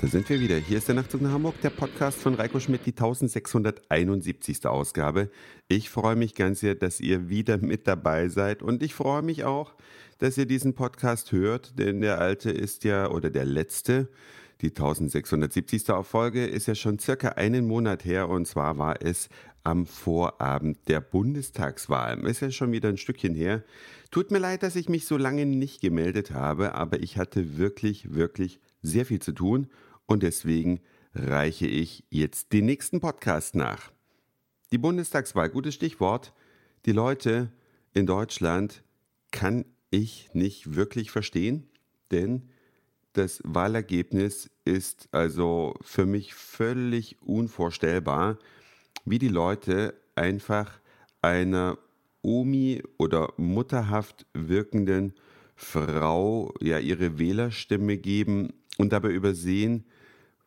Da sind wir wieder. Hier ist der Nachtzug nach Hamburg, der Podcast von Reiko Schmidt, die 1671. Ausgabe. Ich freue mich ganz sehr, dass ihr wieder mit dabei seid und ich freue mich auch, dass ihr diesen Podcast hört, denn der alte ist ja, oder der letzte, die 1670. Folge ist ja schon circa einen Monat her und zwar war es am Vorabend der Bundestagswahl. Ist ja schon wieder ein Stückchen her. Tut mir leid, dass ich mich so lange nicht gemeldet habe, aber ich hatte wirklich, wirklich sehr viel zu tun und deswegen reiche ich jetzt den nächsten Podcast nach. Die Bundestagswahl, gutes Stichwort. Die Leute in Deutschland kann ich nicht wirklich verstehen, denn das Wahlergebnis ist also für mich völlig unvorstellbar, wie die Leute einfach einer Omi oder mutterhaft wirkenden Frau ja ihre Wählerstimme geben und dabei übersehen,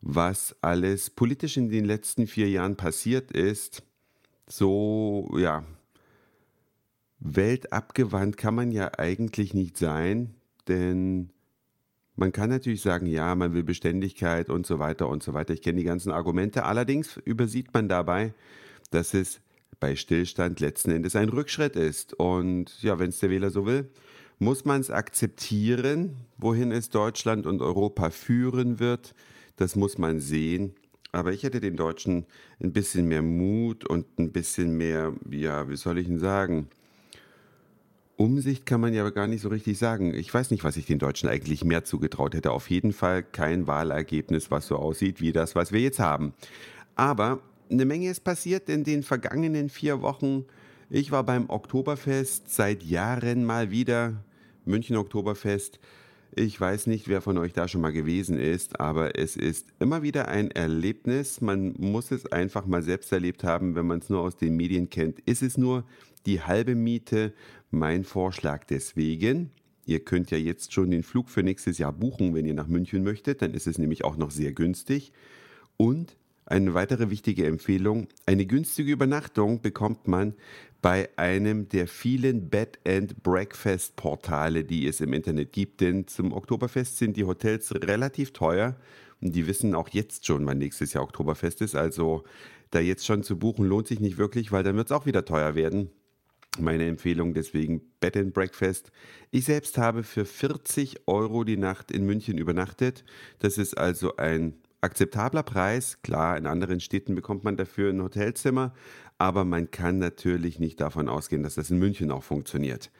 was alles politisch in den letzten vier Jahren passiert ist, so, ja, weltabgewandt kann man ja eigentlich nicht sein, denn man kann natürlich sagen, ja, man will Beständigkeit und so weiter und so weiter. Ich kenne die ganzen Argumente. Allerdings übersieht man dabei, dass es bei Stillstand letzten Endes ein Rückschritt ist. Und ja, wenn es der Wähler so will, muss man es akzeptieren, wohin es Deutschland und Europa führen wird. Das muss man sehen. Aber ich hätte den Deutschen ein bisschen mehr Mut und ein bisschen mehr, ja, wie soll ich denn sagen? Umsicht kann man ja gar nicht so richtig sagen. Ich weiß nicht, was ich den Deutschen eigentlich mehr zugetraut hätte. Auf jeden Fall kein Wahlergebnis, was so aussieht wie das, was wir jetzt haben. Aber eine Menge ist passiert in den vergangenen vier Wochen. Ich war beim Oktoberfest seit Jahren mal wieder. München Oktoberfest. Ich weiß nicht, wer von euch da schon mal gewesen ist, aber es ist immer wieder ein Erlebnis. Man muss es einfach mal selbst erlebt haben, wenn man es nur aus den Medien kennt. Ist es nur die halbe Miete? Mein Vorschlag deswegen. Ihr könnt ja jetzt schon den Flug für nächstes Jahr buchen, wenn ihr nach München möchtet. Dann ist es nämlich auch noch sehr günstig. Und eine weitere wichtige Empfehlung, eine günstige Übernachtung bekommt man bei einem der vielen Bed and Breakfast Portale, die es im Internet gibt. Denn zum Oktoberfest sind die Hotels relativ teuer und die wissen auch jetzt schon, wann nächstes Jahr Oktoberfest ist. Also da jetzt schon zu buchen lohnt sich nicht wirklich, weil dann wird es auch wieder teuer werden. Meine Empfehlung deswegen Bed and Breakfast. Ich selbst habe für 40 Euro die Nacht in München übernachtet. Das ist also ein akzeptabler Preis. Klar, in anderen Städten bekommt man dafür ein Hotelzimmer, aber man kann natürlich nicht davon ausgehen, dass das in München auch funktioniert.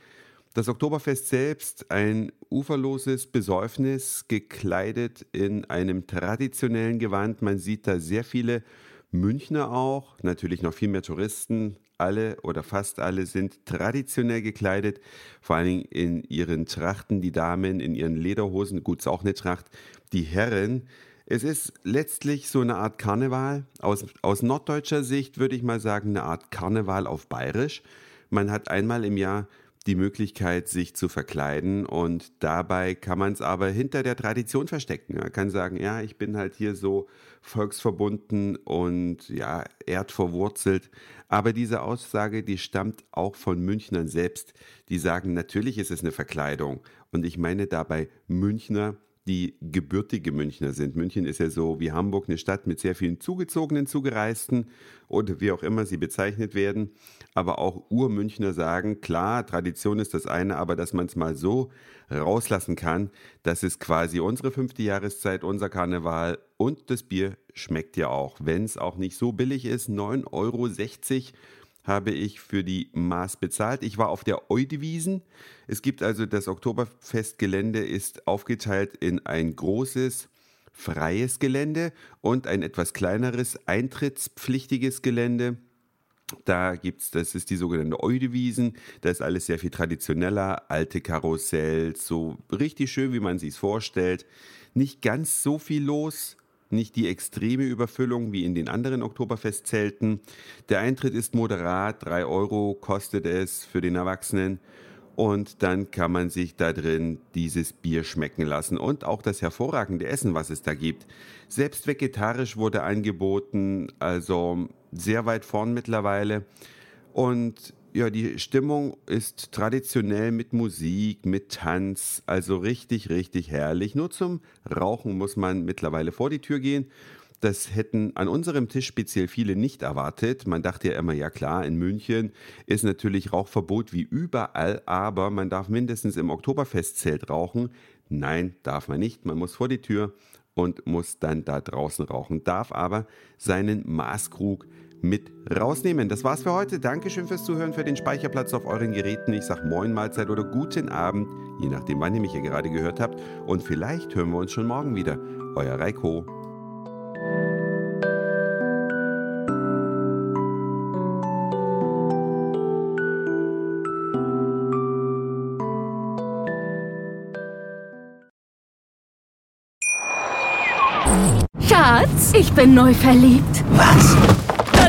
Das Oktoberfest selbst, ein uferloses Besäufnis, gekleidet in einem traditionellen Gewand. Man sieht da sehr viele Münchner auch, natürlich noch viel mehr Touristen. Alle oder fast alle sind traditionell gekleidet, vor allen Dingen in ihren Trachten, die Damen in ihren Lederhosen, gut, ist auch eine Tracht. Die Herren es ist letztlich so eine Art Karneval. Aus, aus norddeutscher Sicht würde ich mal sagen, eine Art Karneval auf Bayerisch. Man hat einmal im Jahr die Möglichkeit, sich zu verkleiden und dabei kann man es aber hinter der Tradition verstecken. Man kann sagen, ja, ich bin halt hier so volksverbunden und ja, erdverwurzelt. Aber diese Aussage, die stammt auch von Münchnern selbst. Die sagen, natürlich ist es eine Verkleidung. Und ich meine dabei Münchner, die gebürtige Münchner sind. München ist ja so wie Hamburg eine Stadt mit sehr vielen zugezogenen, zugereisten oder wie auch immer sie bezeichnet werden. Aber auch Urmünchner sagen, klar, Tradition ist das eine, aber dass man es mal so rauslassen kann, das ist quasi unsere fünfte Jahreszeit, unser Karneval und das Bier schmeckt ja auch, wenn es auch nicht so billig ist, 9,60 Euro habe ich für die Maß bezahlt. Ich war auf der Eudewiesen. Es gibt also das Oktoberfestgelände ist aufgeteilt in ein großes freies Gelände und ein etwas kleineres eintrittspflichtiges Gelände. Da gibt es, das ist die sogenannte Eudewiesen. Da ist alles sehr viel traditioneller, alte Karussells, so richtig schön, wie man sich vorstellt. Nicht ganz so viel los, nicht die extreme Überfüllung wie in den anderen Oktoberfestzelten. Der Eintritt ist moderat, 3 Euro kostet es für den Erwachsenen. Und dann kann man sich da drin dieses Bier schmecken lassen und auch das hervorragende Essen, was es da gibt. Selbst vegetarisch wurde angeboten, also sehr weit vorn mittlerweile. Und ja, die Stimmung ist traditionell mit Musik, mit Tanz, also richtig, richtig herrlich. Nur zum Rauchen muss man mittlerweile vor die Tür gehen. Das hätten an unserem Tisch speziell viele nicht erwartet. Man dachte ja immer, ja klar, in München ist natürlich Rauchverbot wie überall, aber man darf mindestens im Oktoberfestzelt rauchen. Nein, darf man nicht. Man muss vor die Tür und muss dann da draußen rauchen, darf aber seinen Maßkrug mit rausnehmen. Das war's für heute. Dankeschön fürs Zuhören, für den Speicherplatz auf euren Geräten. Ich sag Moin Mahlzeit oder guten Abend, je nachdem, wann ihr mich hier gerade gehört habt. Und vielleicht hören wir uns schon morgen wieder. Euer Reiko. Schatz, ich bin neu verliebt. Was?